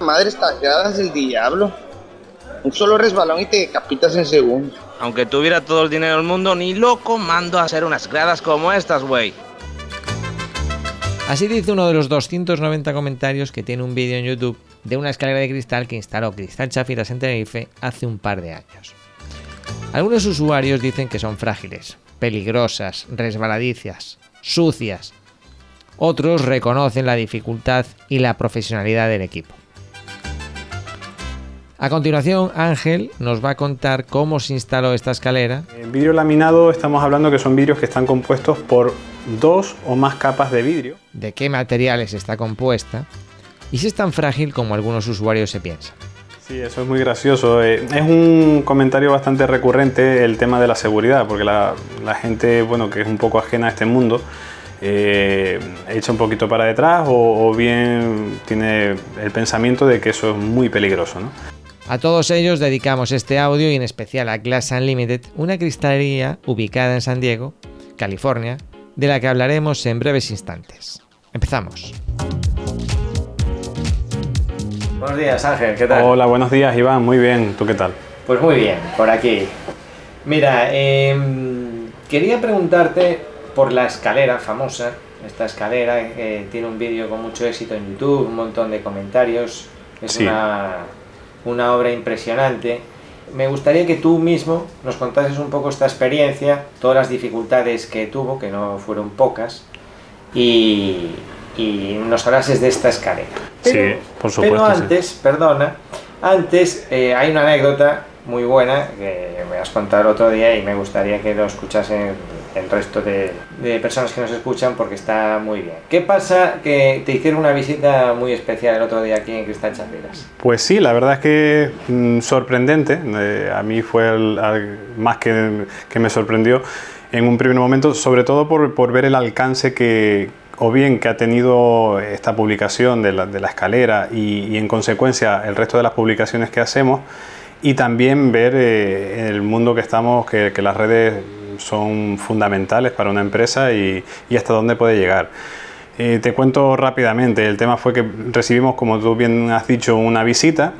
madre gradas del diablo. Un solo resbalón y te decapitas en segundos. Aunque tuviera todo el dinero del mundo, ni loco mando a hacer unas gradas como estas, güey. Así dice uno de los 290 comentarios que tiene un vídeo en YouTube de una escalera de cristal que instaló Cristal Chafiras en Tenerife hace un par de años. Algunos usuarios dicen que son frágiles, peligrosas, resbaladicias, sucias. Otros reconocen la dificultad y la profesionalidad del equipo. A continuación, Ángel nos va a contar cómo se instaló esta escalera. En vidrio laminado estamos hablando que son vidrios que están compuestos por dos o más capas de vidrio. De qué materiales está compuesta y si es tan frágil como algunos usuarios se piensan. Sí, eso es muy gracioso. Eh, es un comentario bastante recurrente el tema de la seguridad, porque la, gente, bueno, que es un poco ajena a este mundo, eh, echa un poquito para detrás o, o, bien tiene el pensamiento de que eso es muy peligroso. ¿no? A todos ellos dedicamos este audio y en especial a Glass Unlimited, una cristalería ubicada en San Diego, California, de la que hablaremos en breves instantes. Empezamos. Buenos días Ángel, ¿qué tal? Hola, buenos días Iván, muy bien, ¿tú qué tal? Pues muy bien, por aquí. Mira, em, quería preguntarte por la escalera famosa, esta escalera que tiene un vídeo con mucho éxito en YouTube, un montón de comentarios, es una una obra impresionante. Me gustaría que tú mismo nos contases un poco esta experiencia, todas las dificultades que tuvo, que no fueron pocas, y, nos hablases de esta escalera. sí, por supuesto. Pero antes, perdona, antes eh, hay una anécdota muy buena que me vas a contar otro día y me gustaría que lo escuchasen el resto de, personas que nos escuchan porque está muy bien. ¿Qué pasa que te hicieron una visita muy especial el otro día aquí en Cristal Chapiras? Pues sí, la verdad es que mm, sorprendente. Eh, a mí fue el, más que, que, me sorprendió en un primer momento, sobre todo por, por ver el alcance que, o bien que ha tenido esta publicación de la, de la escalera y, y, en consecuencia el resto de las publicaciones que hacemos y también ver eh, el mundo que estamos, que, que las redes son fundamentales para una empresa y, hasta dónde puede llegar. Eh, te cuento rápidamente, el tema fue que recibimos, como tú bien has dicho, una visita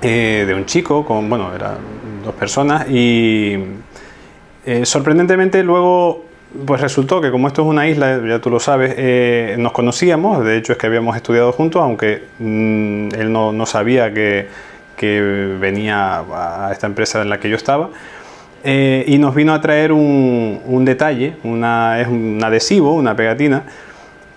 eh, de un chico, con, bueno, eran dos personas y eh, sorprendentemente luego pues resultó que como esto es una isla, ya tú lo sabes, nos conocíamos, de hecho es que habíamos estudiado juntos, aunque mm, él no, no sabía que, que venía a esta empresa en la que yo estaba. Eh, y nos vino a traer un, detalle, una, es un adhesivo, una pegatina,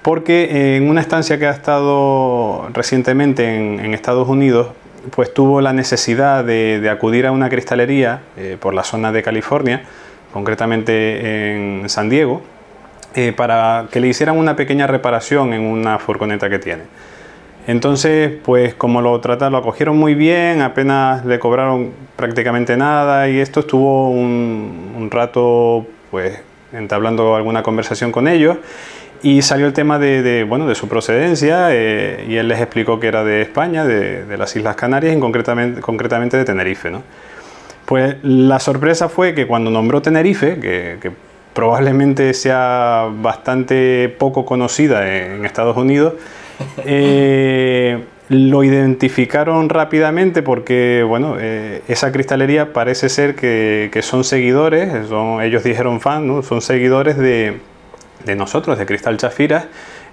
porque en una estancia que ha estado recientemente en, Estados Unidos, pues tuvo la necesidad de, acudir a una cristalería eh, por la zona de California, concretamente en San Diego, eh, para que le hicieran una pequeña reparación en una furgoneta que tiene. Entonces, pues como lo trataron, lo acogieron muy bien, apenas le cobraron prácticamente nada y esto estuvo un, rato, pues entablando alguna conversación con ellos y salió el tema de, bueno, de su procedencia eh, y él les explicó que era de España, de, las Islas Canarias y concretamente, concretamente de Tenerife. Pues la sorpresa fue que cuando nombró Tenerife, que probablemente sea bastante poco conocida en Estados Unidos, eh, lo identificaron rápidamente porque, bueno, eh, esa cristalería parece ser que, son seguidores, son, ellos dijeron fan, son seguidores de, nosotros, de Cristal Chafiras,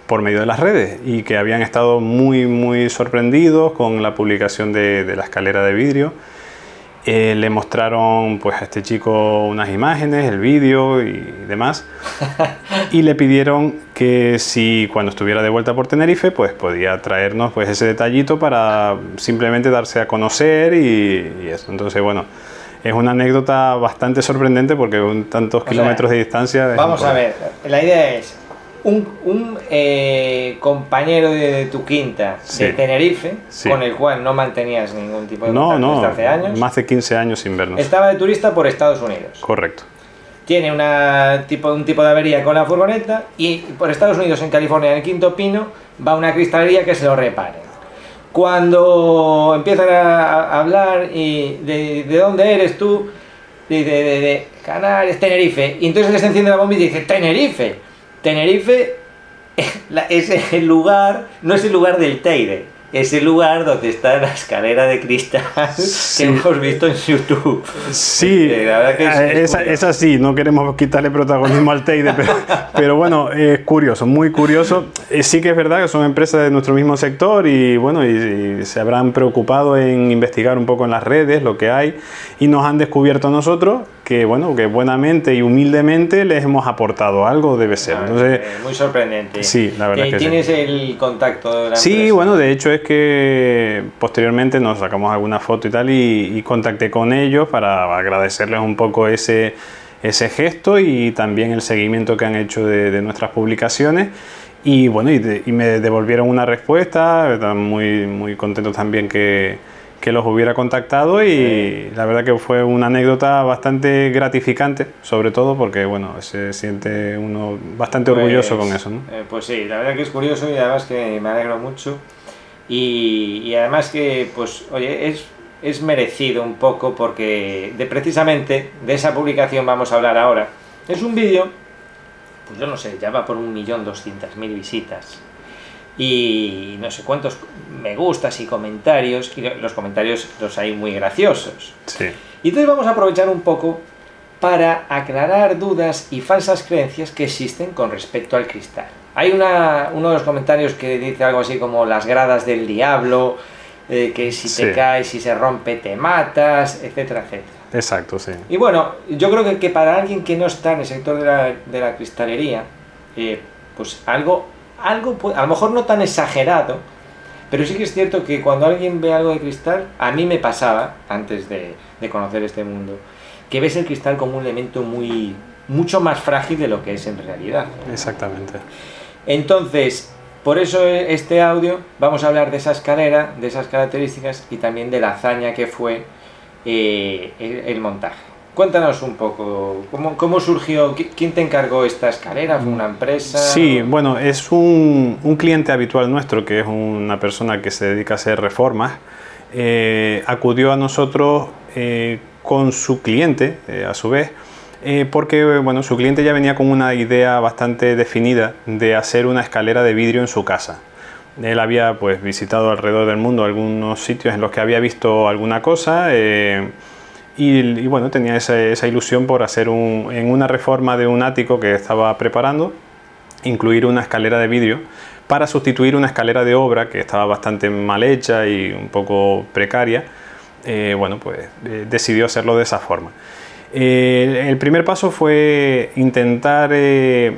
por medio de las redes y que habían estado muy, muy sorprendidos con la publicación de la escalera de vidrio eh, le mostraron pues, a este chico unas imágenes, el vídeo y demás. y le pidieron que si cuando estuviera de vuelta por Tenerife, pues podía traernos pues, ese detallito para simplemente darse a conocer y, eso. Entonces, bueno, es una anécdota bastante sorprendente porque con tantos kilómetros de distancia... Vamos a ver, la idea es, un, eh, compañero de, tu quinta de Tenerife, con el cual no mantenías ningún tipo de contacto no, desde hace años. Más de 15 años sin vernos. Estaba de turista por Estados Unidos. Correcto. Tiene una, tipo, un tipo de avería con la furgoneta y por Estados Unidos, en California, en el Quinto Pino, va a una cristalería que se lo repare. Cuando empiezan a, hablar y de, de, dónde eres tú, de, de, de Canarias, Tenerife, y entonces les enciende la bomba y dice, Tenerife Tenerife es el lugar, no es el lugar del Teide. ese lugar donde está la escalera de cristal que hemos visto en YouTube. Sí, la verdad que es- eh, es esa, curioso. esa sí, no queremos quitarle protagonismo al Teide, pero, pero bueno, es curioso, muy curioso. Eh, sí que es verdad que son empresas de nuestro mismo sector y bueno, y, y se habrán preocupado en investigar un poco en las redes lo que hay y nos han descubierto a nosotros que bueno, que buenamente y humildemente les hemos aportado algo, debe ser. Entonces, Eh, muy sorprendente. Sí, la verdad Eh, que sí. ¿Tienes el contacto de la Sí, empresa? bueno, de hecho es que posteriormente nos sacamos alguna foto y tal y, y contacté con ellos para agradecerles un poco ese, ese gesto y también el seguimiento que han hecho de, de nuestras publicaciones. Y bueno, y, de- y me devolvieron una respuesta, muy, muy contentos también que, que los hubiera contactado y la verdad que fue una anécdota bastante gratificante, sobre todo porque bueno, se siente uno bastante orgulloso Pues, con eso. ¿no? eh, pues sí, la verdad que es curioso y además que me alegro mucho. Y, y además que, pues, oye, es, es merecido un poco porque de precisamente de esa publicación vamos a hablar ahora. Es un vídeo, pues yo no sé, ya va por un millón doscientas mil visitas. Y no sé cuántos me gustas y comentarios, y los comentarios los hay muy graciosos. Sí. Y entonces vamos a aprovechar un poco para aclarar dudas y falsas creencias que existen con respecto al cristal. Hay una, uno de los comentarios que dice algo así como las gradas del diablo, eh, que si te Sí. caes, si se rompe, te matas, etcétera, etcétera. Exacto, sí. Y bueno, yo creo que, que para alguien que no está en el sector de la, de la cristalería, eh, pues algo, algo a lo mejor no tan exagerado, pero sí que es cierto que cuando alguien ve algo de cristal, a mí me pasaba, antes de, de conocer este mundo, que ves el cristal como un elemento muy mucho más frágil de lo que es en realidad. Exactamente. Entonces, por eso este audio vamos a hablar de esa escalera, de esas características y también de la hazaña que fue eh, el, el montaje. Cuéntanos un poco, ¿cómo, cómo surgió? ¿Qui- ¿Quién te encargó esta escalera? ¿Fue una empresa? Sí, bueno, es un, un cliente habitual nuestro, que es una persona que se dedica a hacer reformas, eh, acudió a nosotros eh, con su cliente, eh, a su vez, porque bueno, su cliente ya venía con una idea bastante definida de hacer una escalera de vidrio en su casa. Él había pues visitado alrededor del mundo algunos sitios en los que había visto alguna cosa y, bueno, tenía esa, esa ilusión por hacer un, en una reforma de un ático que estaba preparando, incluir una escalera de vidrio para sustituir una escalera de obra que estaba bastante mal hecha y un poco precaria. Eh, bueno, pues eh, decidió hacerlo de esa forma. Eh, el primer paso fue intentar,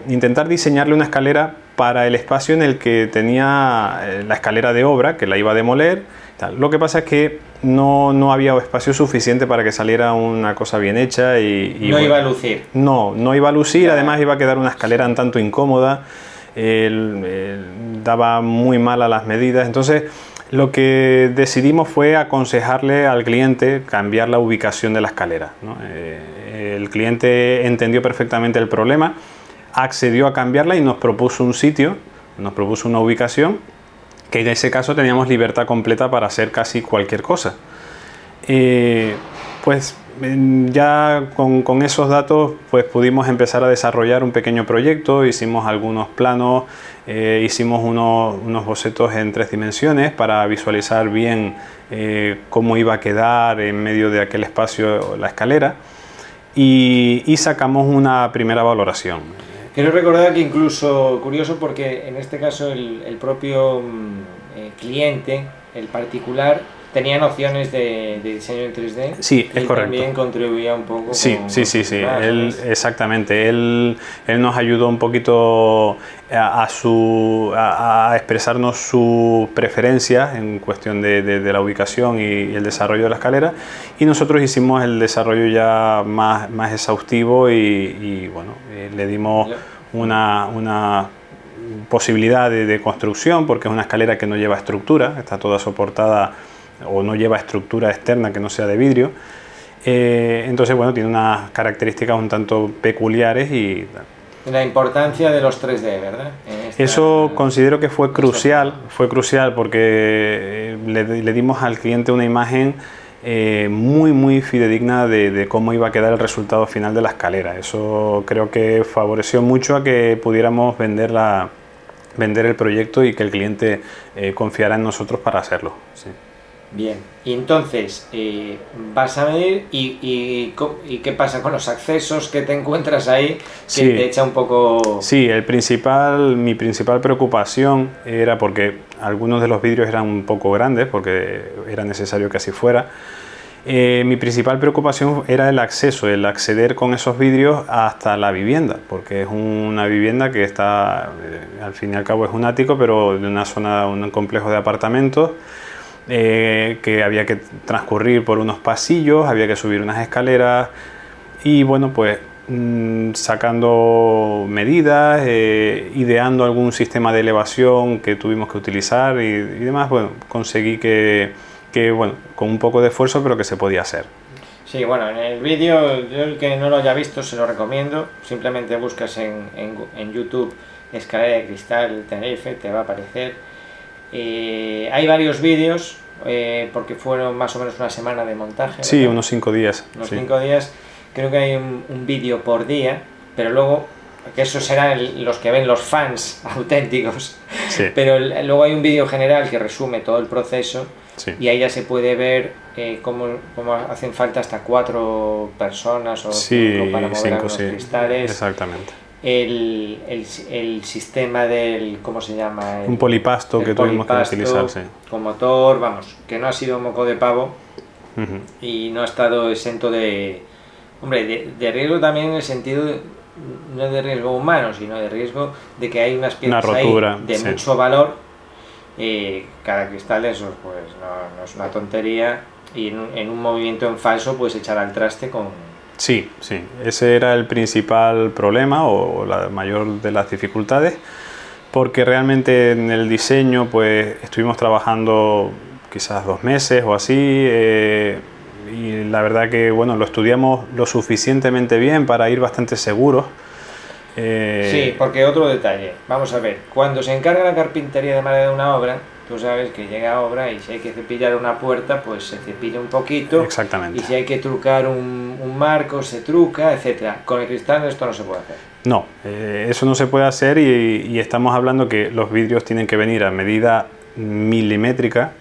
intentar diseñarle una escalera para el espacio en el que tenía la escalera de obra, que la iba a demoler. Lo que pasa es que no, no, había espacio suficiente para que saliera una cosa bien hecha y... y no bueno, iba a lucir. No, no iba a lucir, además iba a quedar una escalera un tanto incómoda, él, él daba muy mal a las medidas, entonces lo que decidimos fue aconsejarle al cliente cambiar la ubicación de la escalera. ¿no? Eh, el cliente entendió perfectamente el problema, accedió a cambiarla y nos propuso un sitio, nos propuso una ubicación, que en ese caso teníamos libertad completa para hacer casi cualquier cosa. Eh, pues ya con, esos datos pues pudimos empezar a desarrollar un pequeño proyecto, hicimos algunos planos, eh, hicimos unos, bocetos en tres dimensiones para visualizar bien eh, cómo iba a quedar en medio de aquel espacio la escalera y sacamos una primera valoración. Quiero recordar que incluso, curioso porque en este caso el, el propio eh, cliente, el particular, tenía nociones de, de, diseño en 3D. Sí, es y correcto. También contribuía un poco. Sí, con, sí, sí, sí. Él, exactamente. Él, él, nos ayudó un poquito a, a su, a, a, expresarnos sus preferencias en cuestión de, de, de, la ubicación y el desarrollo de la escalera. Y nosotros hicimos el desarrollo ya más, más exhaustivo y, y bueno, eh, le dimos una, una posibilidad de, de construcción porque es una escalera que no lleva estructura, está toda soportada o no lleva estructura externa que no sea de vidrio. Eh, entonces, bueno, tiene unas características un tanto peculiares y... La importancia de los 3D, ¿verdad? Esta, Eso considero que fue crucial, fue crucial porque le, le dimos al cliente una imagen eh, muy, muy fidedigna de, de, cómo iba a quedar el resultado final de la escalera. Eso creo que favoreció mucho a que pudiéramos vender la, vender el proyecto y que el cliente eh, confiara en nosotros para hacerlo. Sí. Bien, y entonces eh, vas a medir y, y, y qué pasa con los accesos que te encuentras ahí que Sí. te echa un poco... Sí, el principal, mi principal preocupación era porque algunos de los vidrios eran un poco grandes, porque era necesario que así fuera. Eh, mi principal preocupación era el acceso, el acceder con esos vidrios hasta la vivienda, porque es una vivienda que está, eh, al fin y al cabo es un ático, pero de una zona, un complejo de apartamentos, eh, que había que transcurrir por unos pasillos, había que subir unas escaleras y bueno, pues mm, sacando medidas, eh, ideando algún sistema de elevación que tuvimos que utilizar y, demás, bueno, conseguí que, que, bueno, con un poco de esfuerzo, pero que se podía hacer. Sí, bueno, en el vídeo, yo el que no lo haya visto se lo recomiendo. Simplemente buscas en, en, en YouTube escalera de cristal Tenerife, te va a aparecer. Eh, hay varios vídeos, eh, porque fueron más o menos una semana de montaje. Sí, ¿verdad? unos cinco días. unos sí. cinco días. Creo que hay un, un vídeo por día, pero luego, que esos serán el- los que ven los fans auténticos. Sí, Pero el- luego hay un vídeo general que resume todo el proceso sí. y ahí ya se puede ver eh, cómo, cómo hacen falta hasta cuatro personas o Sí, cinco para mover cinco, sí. cristales. Exactamente. El, el, el sistema del. ¿Cómo se llama? El- Un polipasto que tuvimos que polipasto utilizar, sí. Con motor, vamos, que no ha sido moco de pavo y no ha estado exento de. Hombre, de, de riesgo también en el sentido. de- no de riesgo humano, sino de riesgo de que hay unas piezas ahí rotura, de sí. mucho valor. eh, cada cristal de esos, pues no, no es una tontería. Y en un, en un movimiento en falso puedes echar al traste con. Sí, sí, ese era el principal problema o la mayor de las dificultades, porque realmente en el diseño pues estuvimos trabajando quizás dos meses o así, eh, y la verdad que bueno, lo estudiamos lo suficientemente bien para ir bastante seguros. Eh, Sí, porque otro detalle. Vamos a ver, cuando se encarga la carpintería de madera de una obra, tú sabes que llega obra y si hay que cepillar una puerta, pues se cepilla un poquito. Exactamente. Y si hay que trucar un, un marco, se truca, etcétera. Con el cristal esto no se puede hacer. No, eh, eso no se puede hacer y, y estamos hablando que los vidrios tienen que venir a medida milimétrica.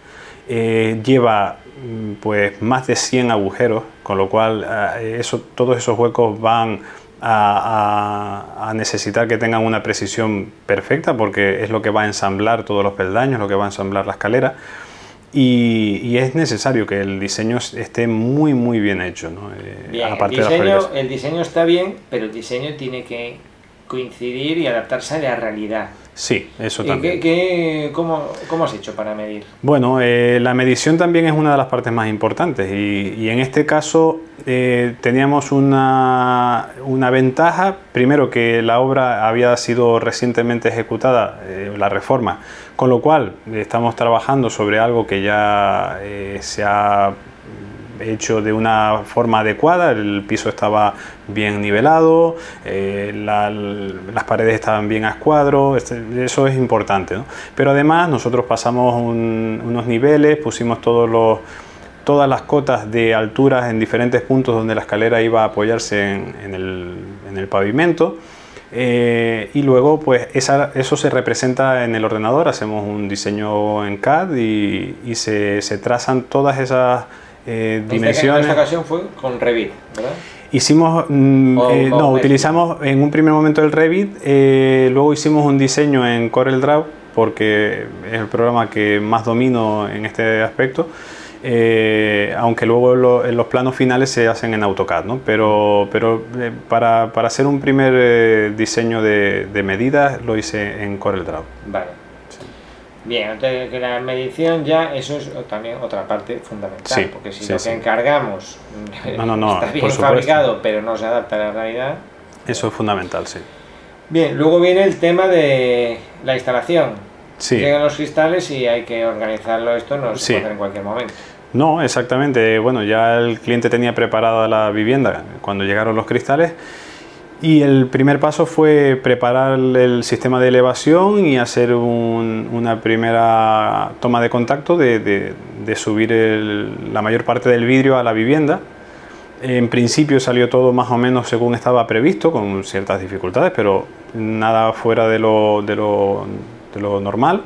Eh, lleva mm, pues más de 100 agujeros, con lo cual eh, eso, todos esos huecos van a, a- necesitar que tengan una precisión perfecta porque es lo que va a ensamblar todos los peldaños, lo que va a ensamblar la escalera. Y, y es necesario que el diseño esté muy muy bien hecho, ¿no? Eh, Bien, de las el diseño está bien, pero el diseño tiene que coincidir y adaptarse a la realidad. Sí, eso ¿Y también. qué- qué- cómo, ¿Cómo has hecho para medir? Bueno, eh, la medición también es una de las partes más importantes y, y en este caso eh, teníamos una, una ventaja, primero que la obra había sido recientemente ejecutada, eh, la reforma, con lo cual estamos trabajando sobre algo que ya eh, se ha hecho de una forma adecuada, el piso estaba bien nivelado, eh, la- las paredes estaban bien a escuadro, este- eso es importante. Pero además nosotros pasamos un- unos niveles, pusimos todos los, todas las cotas de alturas en diferentes puntos donde la escalera iba a apoyarse en, el, en el pavimento. eh, y luego, pues eso se representa en el ordenador. Hacemos un diseño en CAD y, y se, se trazan todas esas eh, dimensiones. esta ocasión fue con Revit, ¿verdad? Hicimos, mm, O- eh, o no, utilizamos en un primer momento el Revit, eh, luego hicimos un diseño en CorelDRAW porque es el programa que más domino en este aspecto, eh, aunque luego lo- en los planos finales se hacen en AutoCAD, ¿no? pero, pero eh, para, para hacer un primer eh, diseño de, de medidas lo hice en CorelDRAW. Vale. Bien, entonces que la medición ya, eso es también otra parte fundamental, Sí, porque si sí, lo sí. que encargamos No, no, no, está bien fabricado, pero no se adapta a la realidad. Eso es fundamental, sí. Bien, luego viene el tema de la instalación. Sí. Llegan los cristales y hay que organizarlo, esto no se puede hacer en cualquier momento. No, exactamente. Bueno, ya el cliente tenía preparada la vivienda cuando llegaron los cristales y el primer paso fue preparar el sistema de elevación y hacer un- una primera toma de contacto de, de- de subir el- la mayor parte del vidrio a la vivienda. En principio salió todo más o menos según estaba previsto, con ciertas dificultades, pero nada fuera de lo, de lo lo normal.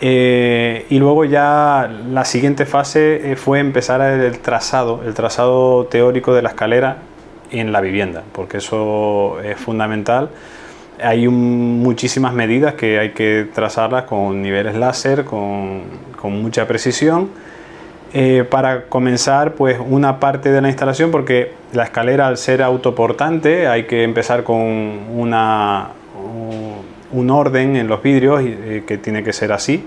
Eh, y luego ya la siguiente fase eh, fue empezar el trazado, el trazado teórico de la escalera en la vivienda, porque eso es fundamental. Hay muchísimas medidas que hay que trazarlas con niveles láser, con, mucha precisión. Eh, para comenzar pues una parte de la instalación porque la escalera al ser autoportante hay que empezar con una, un orden en los vidrios eh, que tiene que ser así,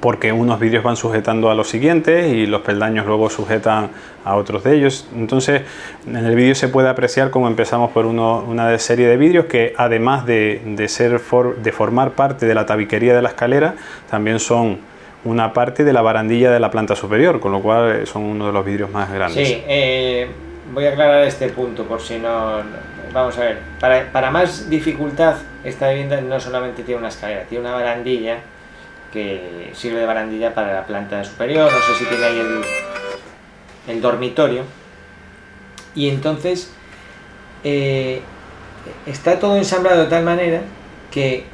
porque unos vidrios van sujetando a los siguientes y los peldaños luego sujetan a otros de ellos. Entonces, en el vídeo se puede apreciar cómo empezamos por una serie de vidrios que además de, de ser de formar parte de la tabiquería de la escalera, también son una parte de la barandilla de la planta superior, con lo cual son uno de los vidrios más grandes. Sí, eh, voy a aclarar este punto por si no Vamos a ver, para, más dificultad, esta vivienda no solamente tiene una escalera, tiene una barandilla que sirve de barandilla para la planta superior, no sé si tiene ahí el, dormitorio. Y entonces eh, está todo ensamblado de tal manera que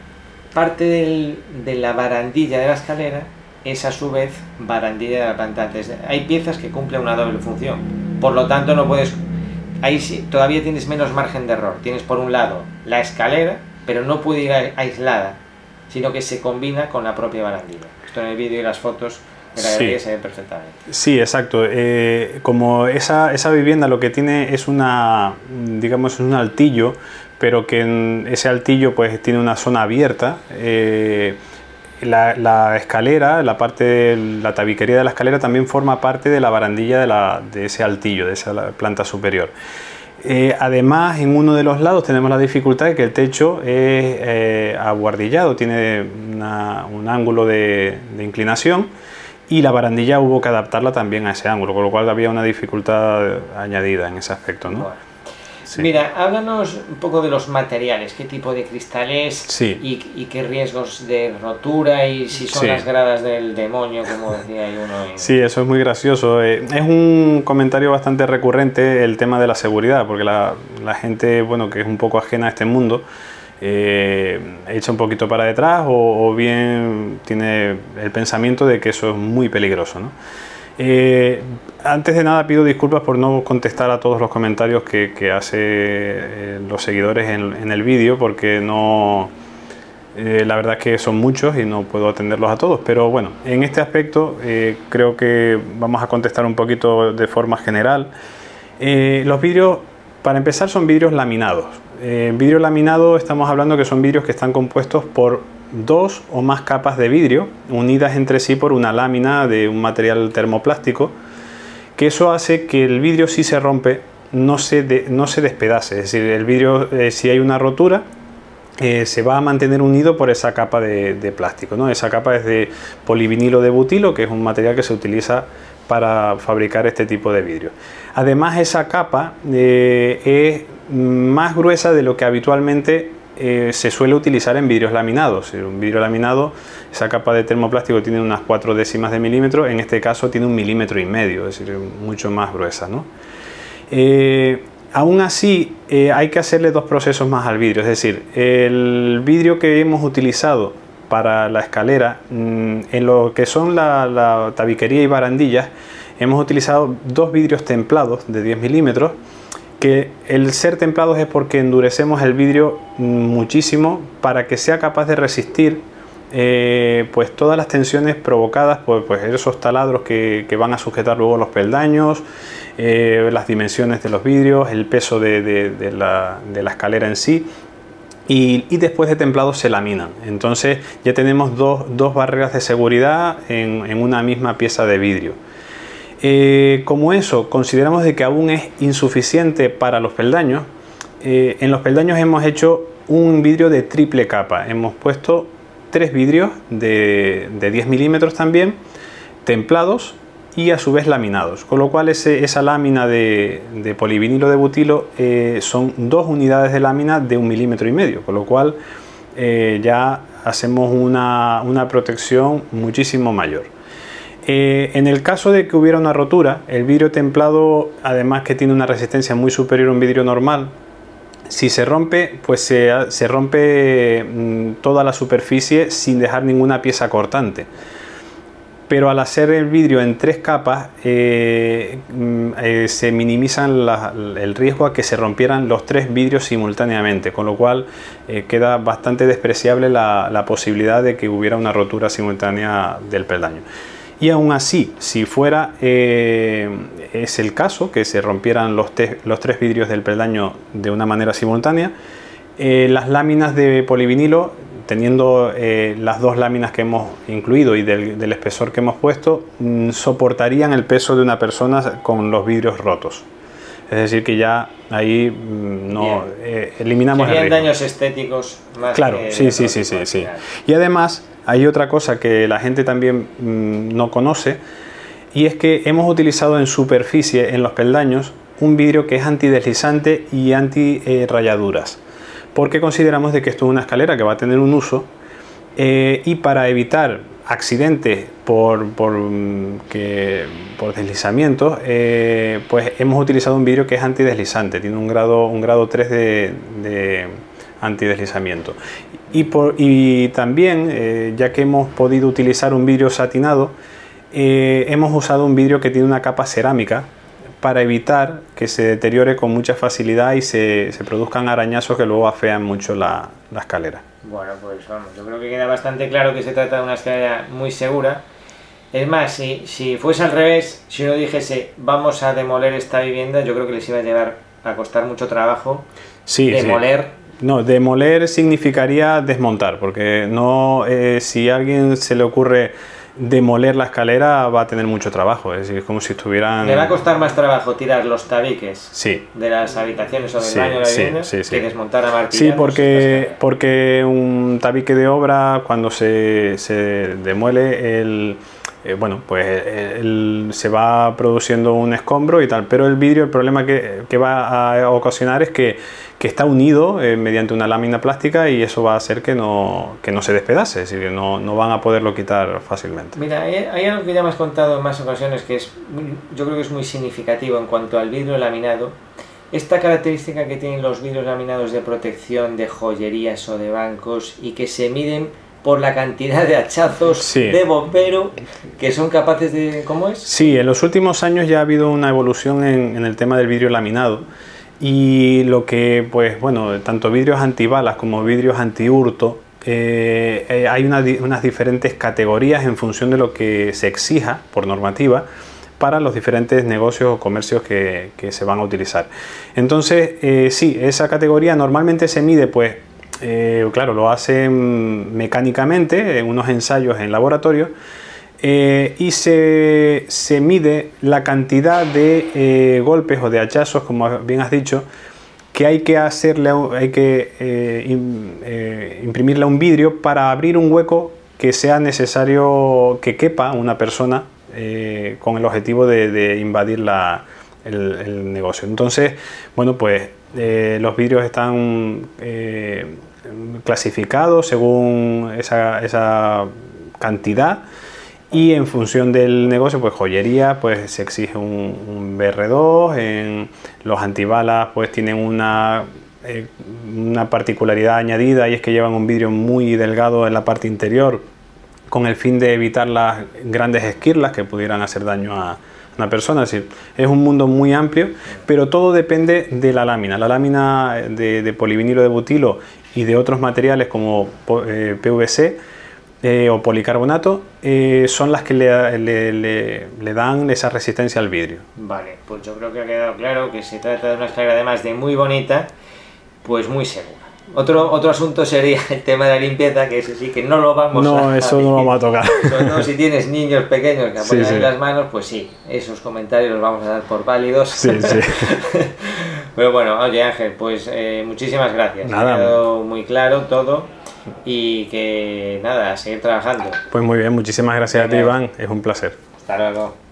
parte de la barandilla de la escalera es a su vez barandilla de la planta. Hay piezas que cumplen una doble función. Por lo tanto, no puedes ahí sí, todavía tienes menos margen de error. Tienes por un lado la escalera, pero no puede ir aislada, sino que se combina con la propia barandilla. Esto en el vídeo y las fotos de la sí. se ve perfectamente. Sí, exacto. Eh, como esa, esa vivienda lo que tiene es una, digamos, un altillo, pero que en ese altillo pues tiene una zona abierta. Eh, la, escalera, la parte de la tabiquería de la escalera también forma parte de la barandilla de, la, de ese altillo, de esa planta superior. Eh, además, en uno de los lados tenemos la dificultad de que el techo es eh, aguardillado, tiene un ángulo de, inclinación y la barandilla hubo que adaptarla también a ese ángulo, con lo cual había una dificultad añadida en ese aspecto. ¿no? Mira, háblanos un poco de los materiales, qué tipo de cristales y, qué riesgos de rotura y si son las gradas del demonio, como decía uno. Sí, eso es muy gracioso. Eh, es un comentario bastante recurrente el tema de la seguridad, porque la, gente, bueno, que es un poco ajena a este mundo, eh, echa un poquito para detrás o, o, bien tiene el pensamiento de que eso es muy peligroso. ¿no? Eh, antes de nada pido disculpas por no contestar a todos los comentarios que, que hace eh, los seguidores en, el vídeo porque no eh, la verdad es que son muchos y no puedo atenderlos a todos. Pero bueno en este aspecto creo que vamos a contestar un poquito de forma general. Los vídeos para empezar son vidrios laminados. En vidrio laminado estamos hablando que son vidrios que están compuestos por dos o más capas de vidrio unidas entre sí por una lámina de un material termoplástico, que eso hace que el vidrio si se rompe no se, no se despedace, es decir, el vidrio eh, si hay una rotura eh, se va a mantener unido por esa capa de, plástico. ¿no? Esa capa es de polivinilo de butilo, que es un material que se utiliza para fabricar este tipo de vidrio. Además, esa capa eh, es más gruesa de lo que habitualmente eh, se suele utilizar en vidrios laminados. Un vidrio laminado, esa capa de termoplástico tiene unas cuatro décimas de milímetro, en este caso tiene un milímetro y medio, es decir, mucho más gruesa. Eh, aún así, eh, hay que hacerle dos procesos más al vidrio, es decir, el vidrio que hemos utilizado para la escalera, mm, en lo que son la, la tabiquería y barandillas, hemos utilizado dos vidrios templados de 10 milímetros que el ser templados es porque endurecemos el vidrio muchísimo para que sea capaz de resistir eh, pues todas las tensiones provocadas por pues, esos taladros que, van a sujetar luego los peldaños, eh, las dimensiones de los vidrios, el peso de, la, escalera en sí. Y, después de templados se laminan. Entonces ya tenemos dos, barreras de seguridad en una misma pieza de vidrio. Eh, como eso consideramos de que aún es insuficiente para los peldaños, eh, en los peldaños hemos hecho un vidrio de triple capa. Hemos puesto tres vidrios de, 10 milímetros también, templados y a su vez laminados. Con lo cual esa lámina de, polivinilo de butilo eh, son dos unidades de lámina de un milímetro y medio. Con lo cual ya hacemos una protección muchísimo mayor. Eh, en el caso de que hubiera una rotura, el vidrio templado, además que tiene una resistencia muy superior a un vidrio normal, si se rompe, pues se, rompe mm, toda la superficie sin dejar ninguna pieza cortante. Pero al hacer el vidrio en tres capas, eh, mm, eh, se minimizan la- el riesgo a que se rompieran los tres vidrios simultáneamente, con lo cual queda bastante despreciable la, la posibilidad de que hubiera una rotura simultánea del peldaño. Y aún así, si fuera eh, es el caso, que se rompieran los, te- los tres vidrios del peldaño de una manera simultánea, eh, las láminas de polivinilo, teniendo eh, las dos láminas que hemos incluido y del, del espesor que hemos puesto, mm, soportarían el peso de una persona con los vidrios rotos. Es decir, que ya ahí mm, no eh, eliminamos el Serían riesgo. daños estéticos más Claro, que sí, sí, sí, sí, sí. Y además hay otra cosa que la gente también mm, no conoce y es que hemos utilizado en superficie, en los peldaños, un vidrio que es antideslizante y anti-rayaduras. Porque consideramos de que esto es una escalera que va a tener un uso eh, y para evitar accidentes por, por, mm, que, por deslizamientos, eh, pues hemos utilizado un vidrio que es antideslizante, tiene un grado, un grado 3 de, de antideslizamiento. Y, por, y también, eh, ya que hemos podido utilizar un vidrio satinado, eh, hemos usado un vidrio que tiene una capa cerámica para evitar que se deteriore con mucha facilidad y se, se produzcan arañazos que luego afean mucho la, la escalera. Bueno, pues vamos, yo creo que queda bastante claro que se trata de una escalera muy segura. Es más, si, si fuese al revés, si uno dijese vamos a demoler esta vivienda, yo creo que les iba a llevar a costar mucho trabajo Sí, sí. No, demoler significaría desmontar, porque no, eh, si a alguien se le ocurre demoler la escalera va a tener mucho trabajo, es decir, es como si estuvieran... Le va a costar más trabajo tirar los tabiques Sí, de las habitaciones o del Sí, baño de la sí, vivienda sí, sí. que desmontar a sí martillazos porque, porque un tabique de obra cuando se, se demuele el... eh, bueno, pues el- se va produciendo un escombro y tal, pero el vidrio el problema que, que va a ocasionar es que, que está unido eh, mediante una lámina plástica y eso va a hacer que no, que no se despedace, es decir, que no, no van a poderlo quitar fácilmente. Mira, hay, algo que ya me has contado en más ocasiones que es yo creo que es muy significativo en cuanto al vidrio laminado. Esta característica que tienen los vidrios laminados de protección de joyerías o de bancos y que se miden por la cantidad de hachazos Sí. de bombero que son capaces de... ¿Cómo es? Sí, en los últimos años ya ha habido una evolución en, en el tema del vidrio laminado y lo que, pues bueno, tanto vidrios antibalas como vidrios antihurto, eh, eh, hay una unas diferentes categorías en función de lo que se exija por normativa para los diferentes negocios o comercios que, que se van a utilizar. Entonces, eh, sí, esa categoría normalmente se mide, pues, eh, claro, lo hacen mecánicamente en unos ensayos en laboratorio eh, y se, se mide la cantidad de eh, golpes o de hachazos, como bien has dicho, que hay que hacerle, hay que im- imprimirle a un vidrio para abrir un hueco que sea necesario que quepa una persona con el objetivo de, invadir la- el, negocio. Entonces, bueno, pues los vidrios están clasificados según esa, esa cantidad y en función del negocio, pues joyería, pues se exige un, un BR2, en los antibalas pues tienen una, eh, una particularidad añadida y es que llevan un vidrio muy delgado en la parte interior con el fin de evitar las grandes esquirlas que pudieran hacer daño a una persona. Es decir, es un mundo muy amplio, pero todo depende de la lámina. La lámina de polivinilo de butilo y de otros materiales como po- eh, PVC eh, o policarbonato eh, son las que le, le- le- le dan esa resistencia al vidrio. Vale, pues yo creo que ha quedado claro que se trata de una escalera además de muy bonita, pues muy segura. Otro, otro asunto sería el tema de la limpieza, que ese sí que no lo vamos a No, eso no lo vamos a tocar. Sobre todo si tienes niños pequeños que Sí, apoyan sí. en las manos, pues sí, esos comentarios los vamos a dar por válidos. Sí, sí. Pero bueno, oye Ángel, pues eh, muchísimas gracias. Nada. Ha quedado muy claro todo y que nada, a seguir trabajando. Pues muy bien, muchísimas gracias a ti. Iván. Es un placer. Hasta luego.